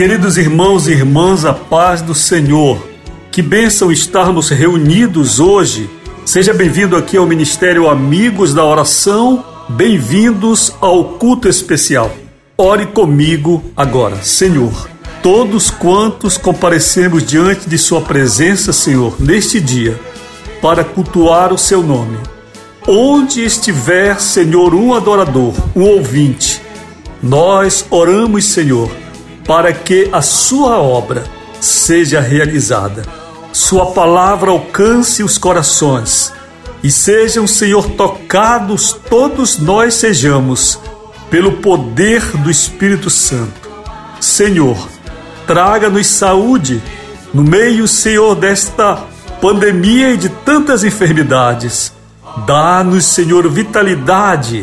Queridos irmãos e irmãs, a paz do Senhor. Que bênção estarmos reunidos hoje. Seja bem-vindo aqui ao Ministério Amigos da Oração. Bem-vindos ao culto especial. Ore comigo agora, Senhor. Todos quantos comparecemos diante de Sua presença, Senhor, neste dia, para cultuar o Seu nome. Onde estiver, Senhor, um adorador, um ouvinte, nós oramos, Senhor para que a sua obra seja realizada. Sua palavra alcance os corações e sejam, Senhor, tocados todos nós sejamos pelo poder do Espírito Santo. Senhor, traga-nos saúde no meio, Senhor, desta pandemia e de tantas enfermidades. Dá-nos, Senhor, vitalidade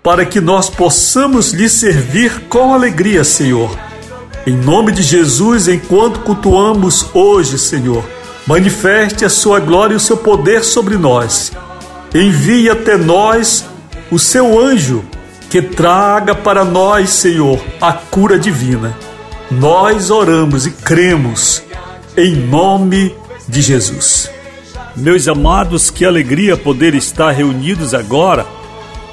para que nós possamos lhe servir com alegria, Senhor em nome de Jesus, enquanto cultuamos hoje, Senhor, manifeste a sua glória e o seu poder sobre nós. Envie até nós o seu anjo que traga para nós, Senhor, a cura divina. Nós oramos e cremos em nome de Jesus. Meus amados, que alegria poder estar reunidos agora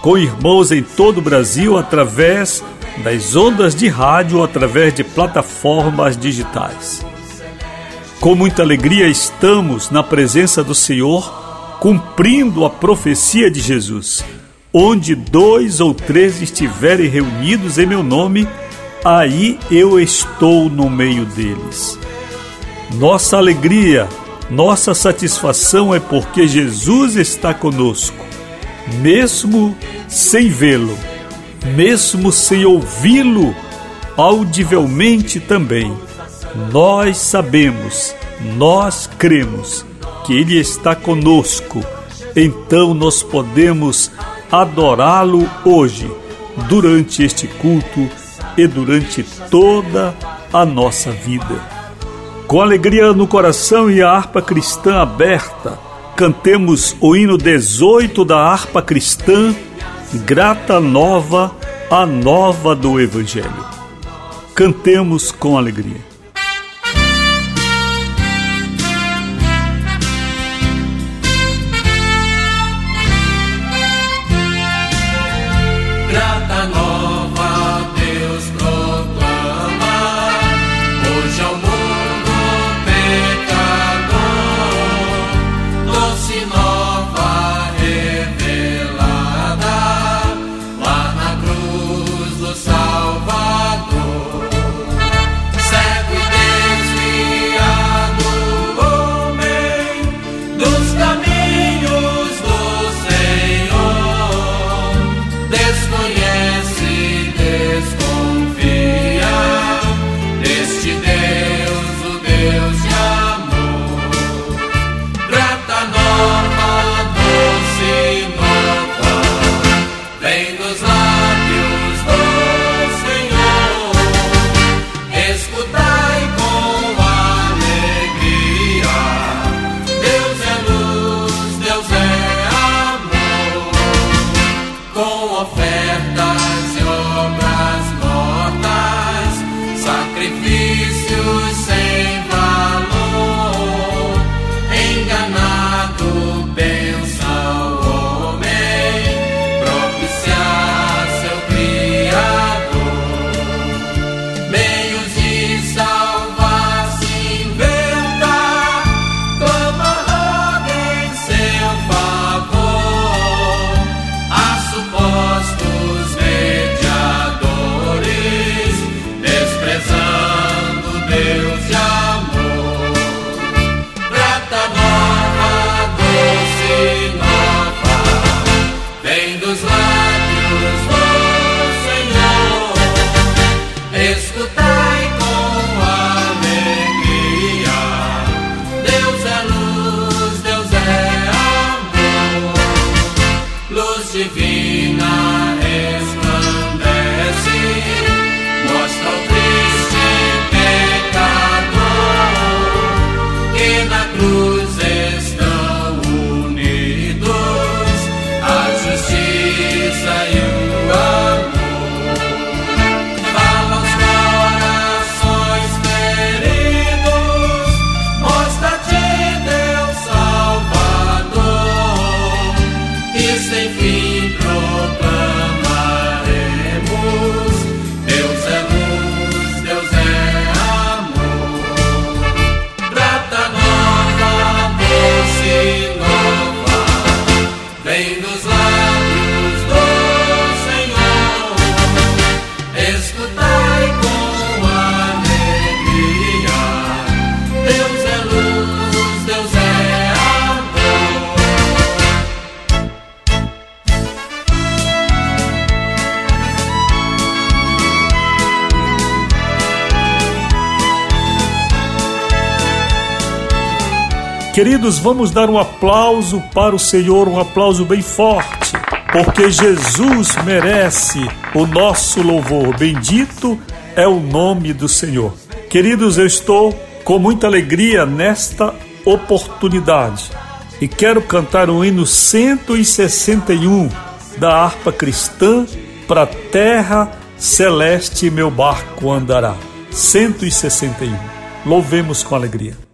com irmãos em todo o Brasil através das ondas de rádio através de plataformas digitais. Com muita alegria estamos na presença do Senhor, cumprindo a profecia de Jesus. Onde dois ou três estiverem reunidos em meu nome, aí eu estou no meio deles. Nossa alegria, nossa satisfação é porque Jesus está conosco, mesmo sem vê-lo mesmo sem ouvi-lo audivelmente também. Nós sabemos, nós cremos que Ele está conosco, então nós podemos adorá-lo hoje, durante este culto e durante toda a nossa vida. Com alegria no coração e a harpa cristã aberta, cantemos o hino 18 da harpa cristã grata nova, a nova do Evangelho. Cantemos com alegria. blue Queridos, vamos dar um aplauso para o Senhor, um aplauso bem forte, porque Jesus merece o nosso louvor. Bendito é o nome do Senhor. Queridos, eu estou com muita alegria nesta oportunidade e quero cantar o hino 161 da harpa cristã para terra celeste meu barco andará. 161. Louvemos com alegria.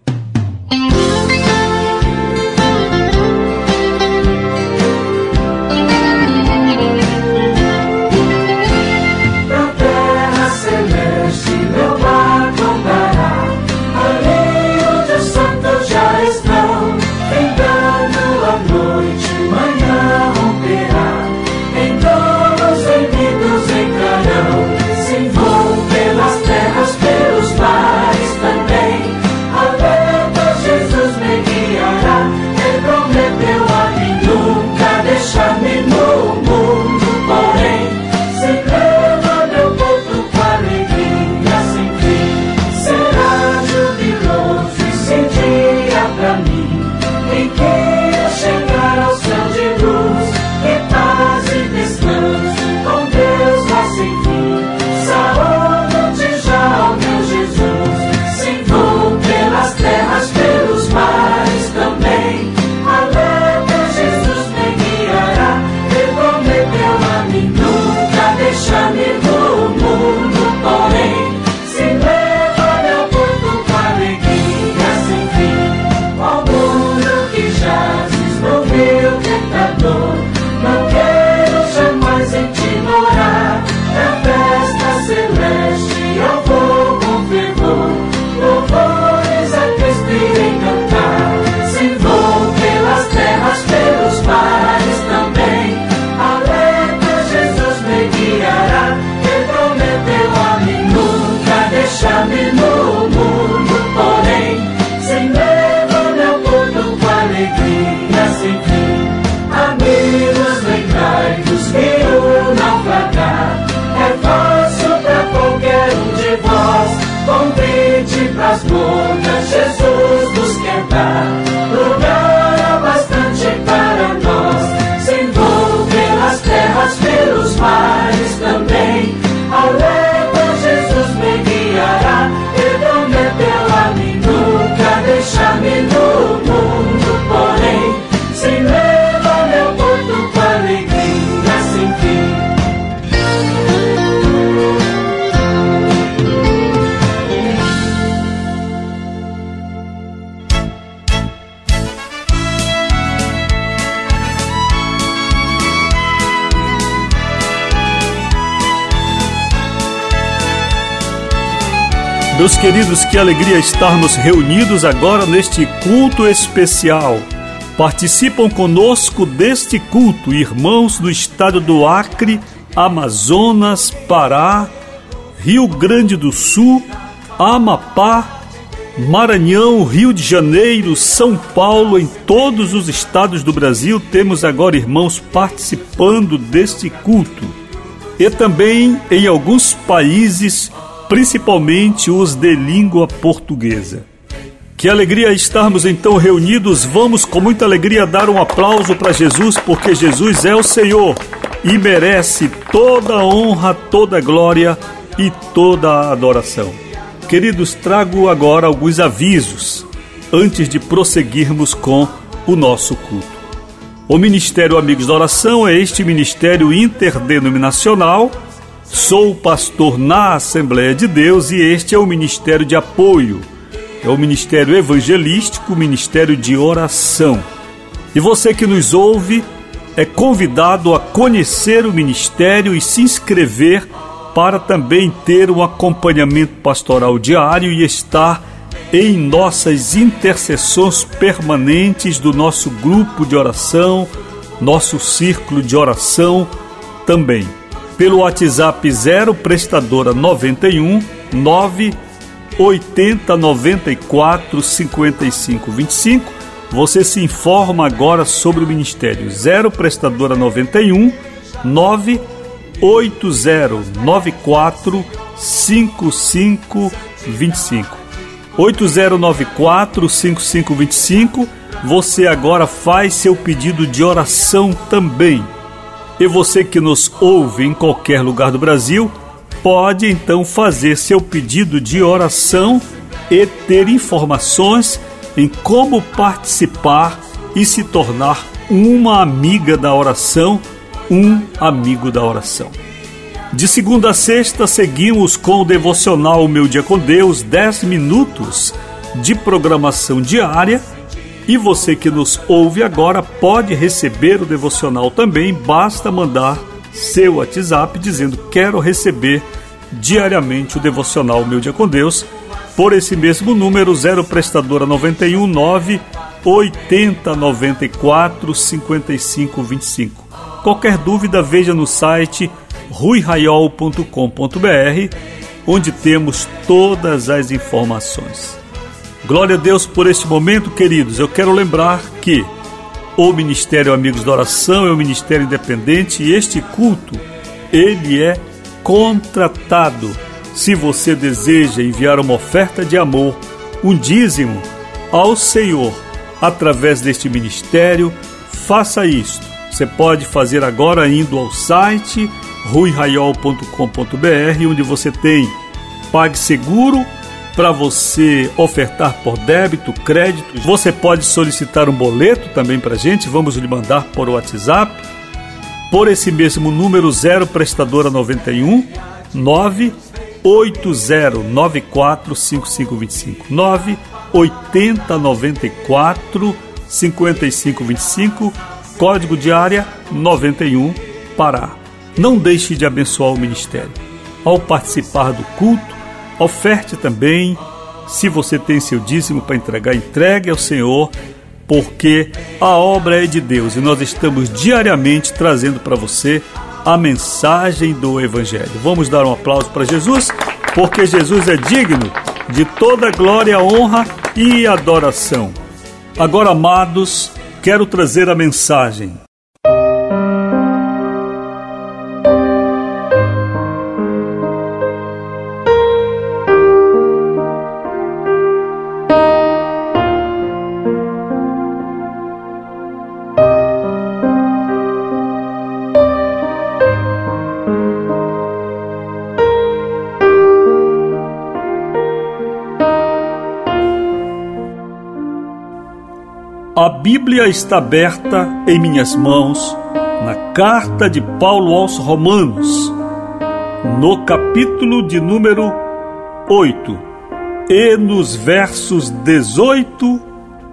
Queridos, que alegria estarmos reunidos agora neste culto especial. Participam conosco deste culto irmãos do estado do Acre, Amazonas, Pará, Rio Grande do Sul, Amapá, Maranhão, Rio de Janeiro, São Paulo, em todos os estados do Brasil, temos agora irmãos participando deste culto. E também em alguns países principalmente os de língua portuguesa. Que alegria estarmos então reunidos. Vamos com muita alegria dar um aplauso para Jesus, porque Jesus é o Senhor e merece toda a honra, toda a glória e toda a adoração. Queridos, trago agora alguns avisos antes de prosseguirmos com o nosso culto. O Ministério Amigos da Oração é este ministério interdenominacional Sou pastor na Assembleia de Deus e este é o ministério de apoio. É o ministério evangelístico, ministério de oração. E você que nos ouve é convidado a conhecer o ministério e se inscrever para também ter um acompanhamento pastoral diário e estar em nossas intercessões permanentes do nosso grupo de oração, nosso círculo de oração também pelo WhatsApp 0 prestadora 91 9 80 94 55 25. Você se informa agora sobre o ministério 0 prestadora 91 9 80 94 55 25. 8094 5525 você agora faz seu pedido de oração também. E você que nos ouve em qualquer lugar do Brasil, pode então fazer seu pedido de oração e ter informações em como participar e se tornar uma amiga da oração, um amigo da oração. De segunda a sexta, seguimos com o devocional Meu Dia com Deus, 10 minutos de programação diária. E você que nos ouve agora pode receber o devocional também, basta mandar seu WhatsApp dizendo quero receber diariamente o devocional Meu Dia com Deus por esse mesmo número 0 prestadora 91 9 80 94 55 25. Qualquer dúvida veja no site ruiraiol.com.br, onde temos todas as informações. Glória a Deus por este momento, queridos. Eu quero lembrar que o Ministério Amigos da Oração é um ministério independente e este culto ele é contratado. Se você deseja enviar uma oferta de amor, um dízimo ao Senhor através deste ministério, faça isto. Você pode fazer agora indo ao site ruiraiol.com.br, onde você tem PagSeguro para você ofertar por débito, crédito. Você pode solicitar um boleto também para a gente, vamos lhe mandar por WhatsApp. Por esse mesmo número 0 prestadora 91 9 8094 5525 9 8094 5525 código de área 91 Pará. Não deixe de abençoar o ministério. Ao participar do culto, oferte também. Se você tem seu dízimo para entregar, entregue ao Senhor, porque a obra é de Deus e nós estamos diariamente trazendo para você a mensagem do Evangelho. Vamos dar um aplauso para Jesus, porque Jesus é digno de toda glória, honra e adoração. Agora, amados, quero trazer a mensagem Bíblia está aberta em minhas mãos na carta de Paulo aos Romanos, no capítulo de número 8 e nos versos 18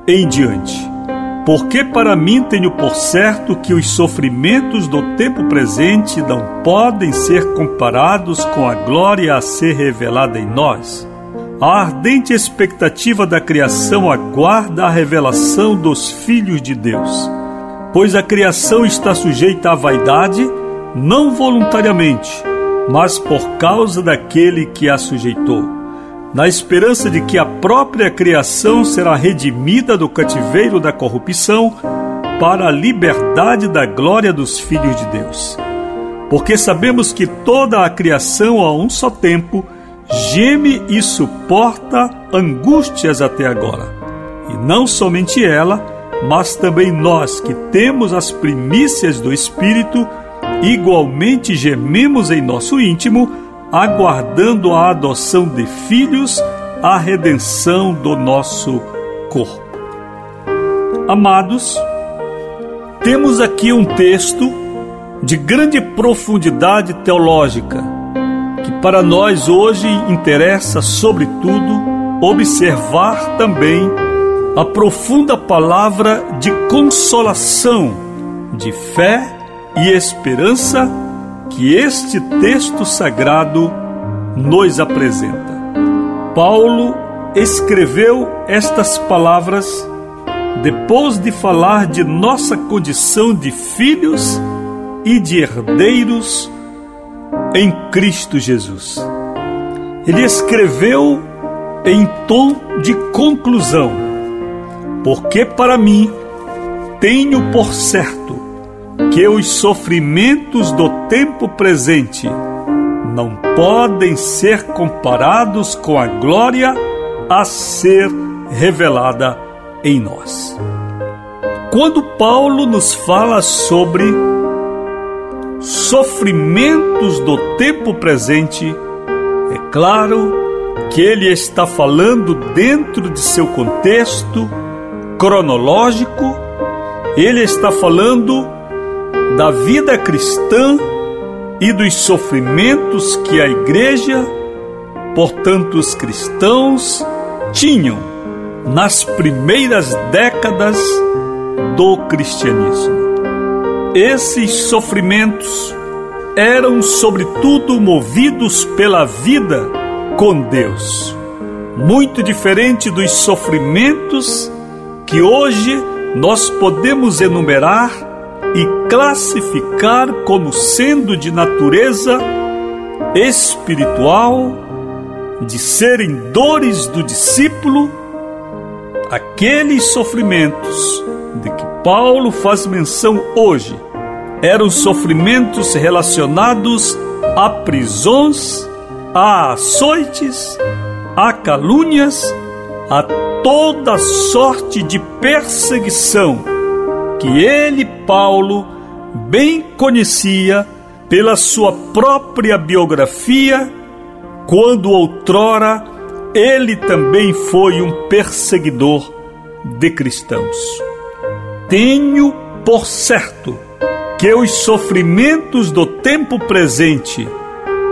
em diante. Porque para mim tenho por certo que os sofrimentos do tempo presente não podem ser comparados com a glória a ser revelada em nós a ardente expectativa da criação aguarda a revelação dos filhos de Deus, pois a criação está sujeita à vaidade, não voluntariamente, mas por causa daquele que a sujeitou, na esperança de que a própria criação será redimida do cativeiro da corrupção para a liberdade da glória dos filhos de Deus. Porque sabemos que toda a criação a um só tempo geme e suporta angústias até agora. E não somente ela, mas também nós que temos as primícias do Espírito, igualmente gememos em nosso íntimo, aguardando a adoção de filhos, a redenção do nosso corpo. Amados, temos aqui um texto de grande profundidade teológica que para nós hoje interessa, sobretudo, observar também a profunda palavra de consolação, de fé e esperança que este texto sagrado nos apresenta. Paulo escreveu estas palavras depois de falar de nossa condição de filhos e de herdeiros em Cristo Jesus. Ele escreveu em tom de conclusão, porque para mim tenho por certo que os sofrimentos do tempo presente não podem ser comparados com a glória a ser revelada em nós. Quando Paulo nos fala sobre sofrimentos do tempo presente, é claro que ele está falando dentro de seu contexto cronológico, ele está falando da vida cristã e dos sofrimentos que a igreja, portanto os cristãos, tinham nas primeiras décadas do cristianismo. Esses sofrimentos eram, sobretudo, movidos pela vida com Deus, muito diferente dos sofrimentos que hoje nós podemos enumerar e classificar como sendo de natureza espiritual, de serem dores do discípulo, aqueles sofrimentos de que Paulo faz menção hoje eram sofrimentos relacionados a prisões, a açoites, a calúnias, a toda sorte de perseguição que ele, Paulo, bem conhecia pela sua própria biografia, quando outrora ele também foi um perseguidor de cristãos. Tenho por certo que os sofrimentos do tempo presente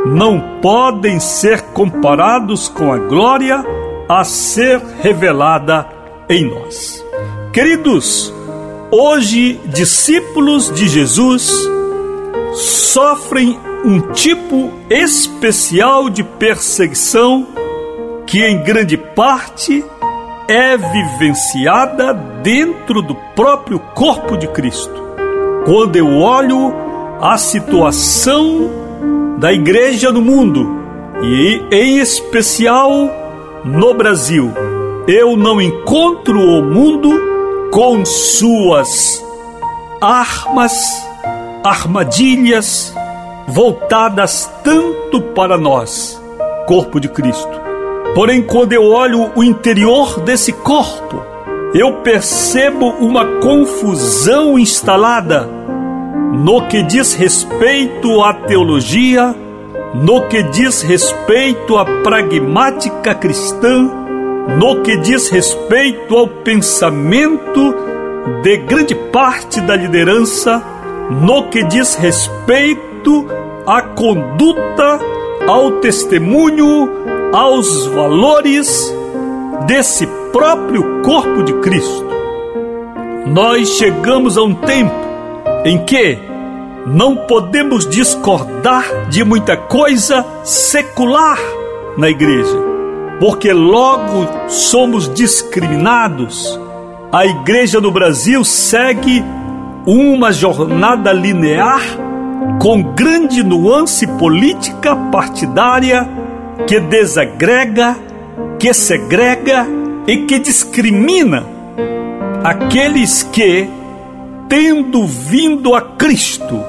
não podem ser comparados com a glória a ser revelada em nós. Queridos, hoje discípulos de Jesus sofrem um tipo especial de perseguição que, em grande parte, é vivenciada dentro do próprio corpo de Cristo. Quando eu olho a situação da igreja no mundo e em especial no Brasil, eu não encontro o mundo com suas armas, armadilhas voltadas tanto para nós, corpo de Cristo, Porém, quando eu olho o interior desse corpo, eu percebo uma confusão instalada no que diz respeito à teologia, no que diz respeito à pragmática cristã, no que diz respeito ao pensamento de grande parte da liderança, no que diz respeito à conduta, ao testemunho, aos valores desse próprio corpo de Cristo. Nós chegamos a um tempo em que não podemos discordar de muita coisa secular na igreja, porque logo somos discriminados. A igreja no Brasil segue uma jornada linear com grande nuance política partidária que desagrega, que segrega e que discrimina aqueles que, tendo vindo a Cristo,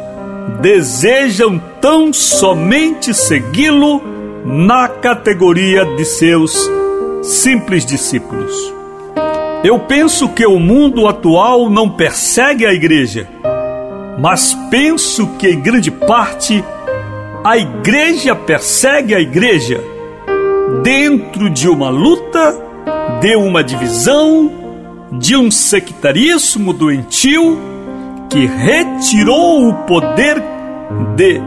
desejam tão somente segui-lo na categoria de seus simples discípulos. Eu penso que o mundo atual não persegue a igreja, mas penso que grande parte a igreja persegue a igreja dentro de uma luta, de uma divisão, de um sectarismo doentio que retirou o poder de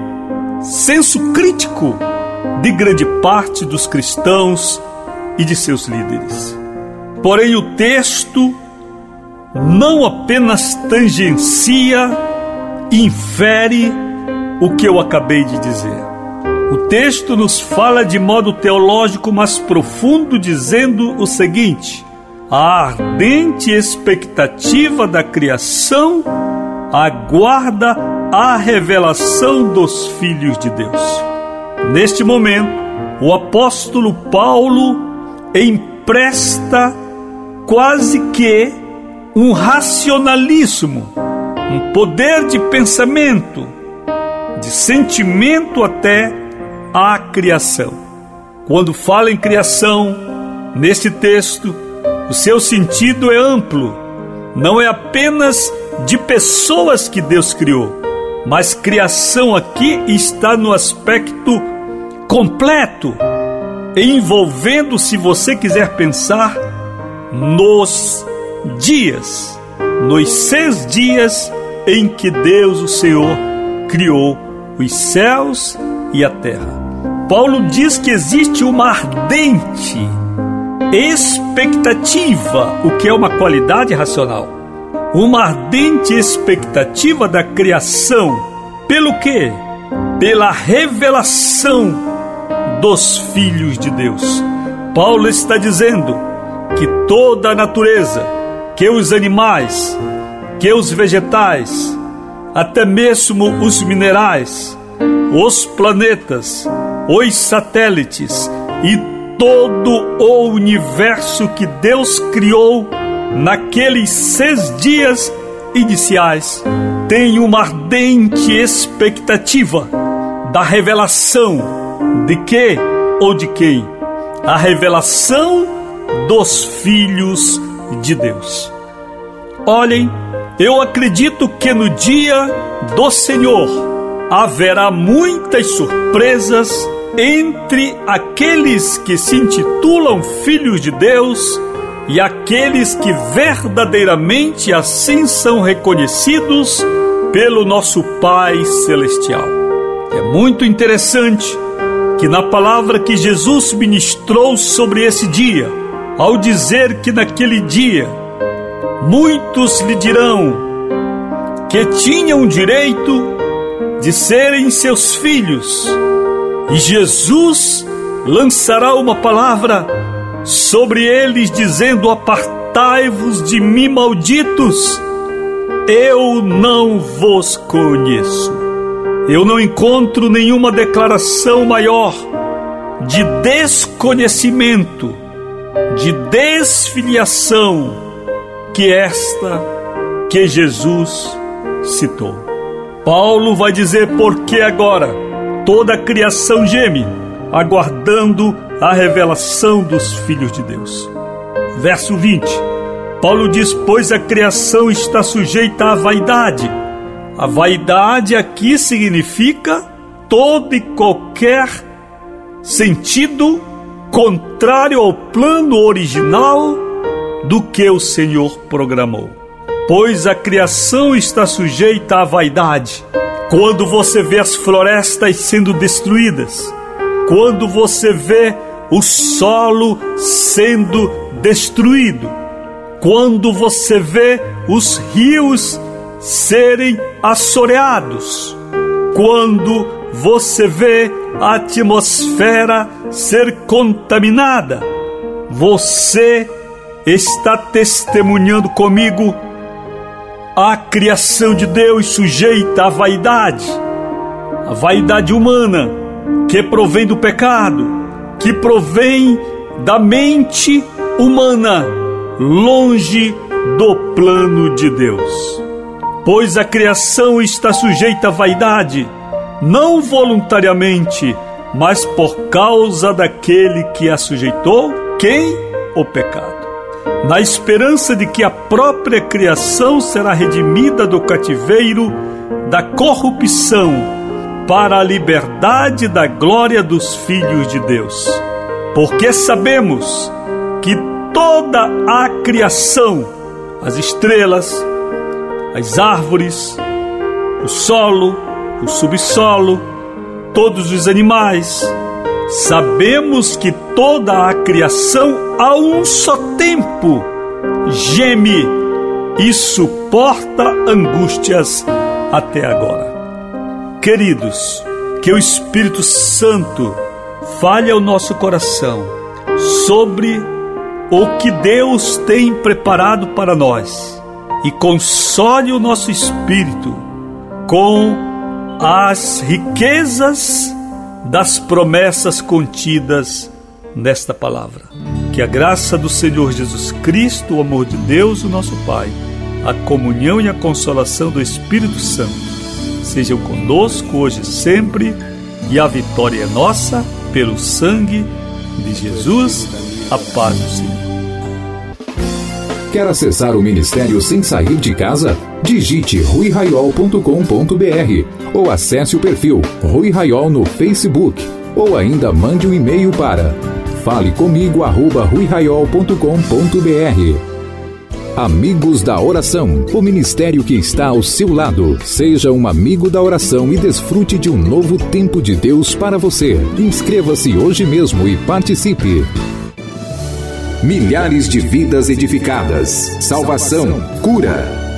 senso crítico de grande parte dos cristãos e de seus líderes. Porém, o texto não apenas tangencia, infere, o que eu acabei de dizer. O texto nos fala de modo teológico mais profundo, dizendo o seguinte: a ardente expectativa da criação aguarda a revelação dos filhos de Deus. Neste momento, o apóstolo Paulo empresta quase que um racionalismo, um poder de pensamento de sentimento até à criação. Quando fala em criação, neste texto, o seu sentido é amplo não é apenas de pessoas que Deus criou, mas criação aqui está no aspecto completo, envolvendo, se você quiser pensar, nos dias, nos seis dias em que Deus, o Senhor, criou os céus e a terra. Paulo diz que existe uma ardente expectativa, o que é uma qualidade racional. Uma ardente expectativa da criação. Pelo quê? Pela revelação dos filhos de Deus. Paulo está dizendo que toda a natureza, que os animais, que os vegetais, até mesmo os minerais, os planetas, os satélites e todo o universo que Deus criou naqueles seis dias iniciais tem uma ardente expectativa da revelação de que ou de quem? A revelação dos filhos de Deus. Olhem, eu acredito que no dia do Senhor haverá muitas surpresas entre aqueles que se intitulam filhos de Deus e aqueles que verdadeiramente assim são reconhecidos pelo nosso Pai Celestial. É muito interessante que na palavra que Jesus ministrou sobre esse dia, ao dizer que naquele dia muitos lhe dirão que tinham direito de serem seus filhos, e Jesus lançará uma palavra sobre eles, dizendo: Apartai-vos de mim, malditos, eu não vos conheço. Eu não encontro nenhuma declaração maior de desconhecimento, de desfiliação que esta que Jesus citou. Paulo vai dizer porque agora toda a criação geme, aguardando a revelação dos filhos de Deus. Verso 20. Paulo diz: Pois a criação está sujeita à vaidade. A vaidade aqui significa todo e qualquer sentido contrário ao plano original do que o Senhor programou pois a criação está sujeita à vaidade. Quando você vê as florestas sendo destruídas, quando você vê o solo sendo destruído, quando você vê os rios serem assoreados, quando você vê a atmosfera ser contaminada, você está testemunhando comigo a criação de Deus sujeita à vaidade, a vaidade humana que provém do pecado, que provém da mente humana, longe do plano de Deus. Pois a criação está sujeita à vaidade, não voluntariamente, mas por causa daquele que a sujeitou, quem? O pecado na esperança de que a própria criação será redimida do cativeiro da corrupção para a liberdade da glória dos filhos de Deus. Porque sabemos que toda a criação, as estrelas, as árvores, o solo, o subsolo, todos os animais, Sabemos que toda a criação a um só tempo geme e suporta angústias até agora. Queridos, que o Espírito Santo fale ao nosso coração sobre o que Deus tem preparado para nós e console o nosso espírito com as riquezas das promessas contidas nesta palavra. Que a graça do Senhor Jesus Cristo, o amor de Deus, o nosso Pai, a comunhão e a consolação do Espírito Santo sejam conosco hoje e sempre, e a vitória é nossa pelo sangue de Jesus. A paz do Senhor. Quer acessar o ministério sem sair de casa? Digite ruiraiol.com.br ou acesse o perfil Rui Raiol no Facebook ou ainda mande um e-mail para fale comigo arroba ruiraiol.com.br Amigos da Oração, o ministério que está ao seu lado. Seja um amigo da oração e desfrute de um novo tempo de Deus para você. Inscreva-se hoje mesmo e participe. Milhares de vidas edificadas, salvação, cura.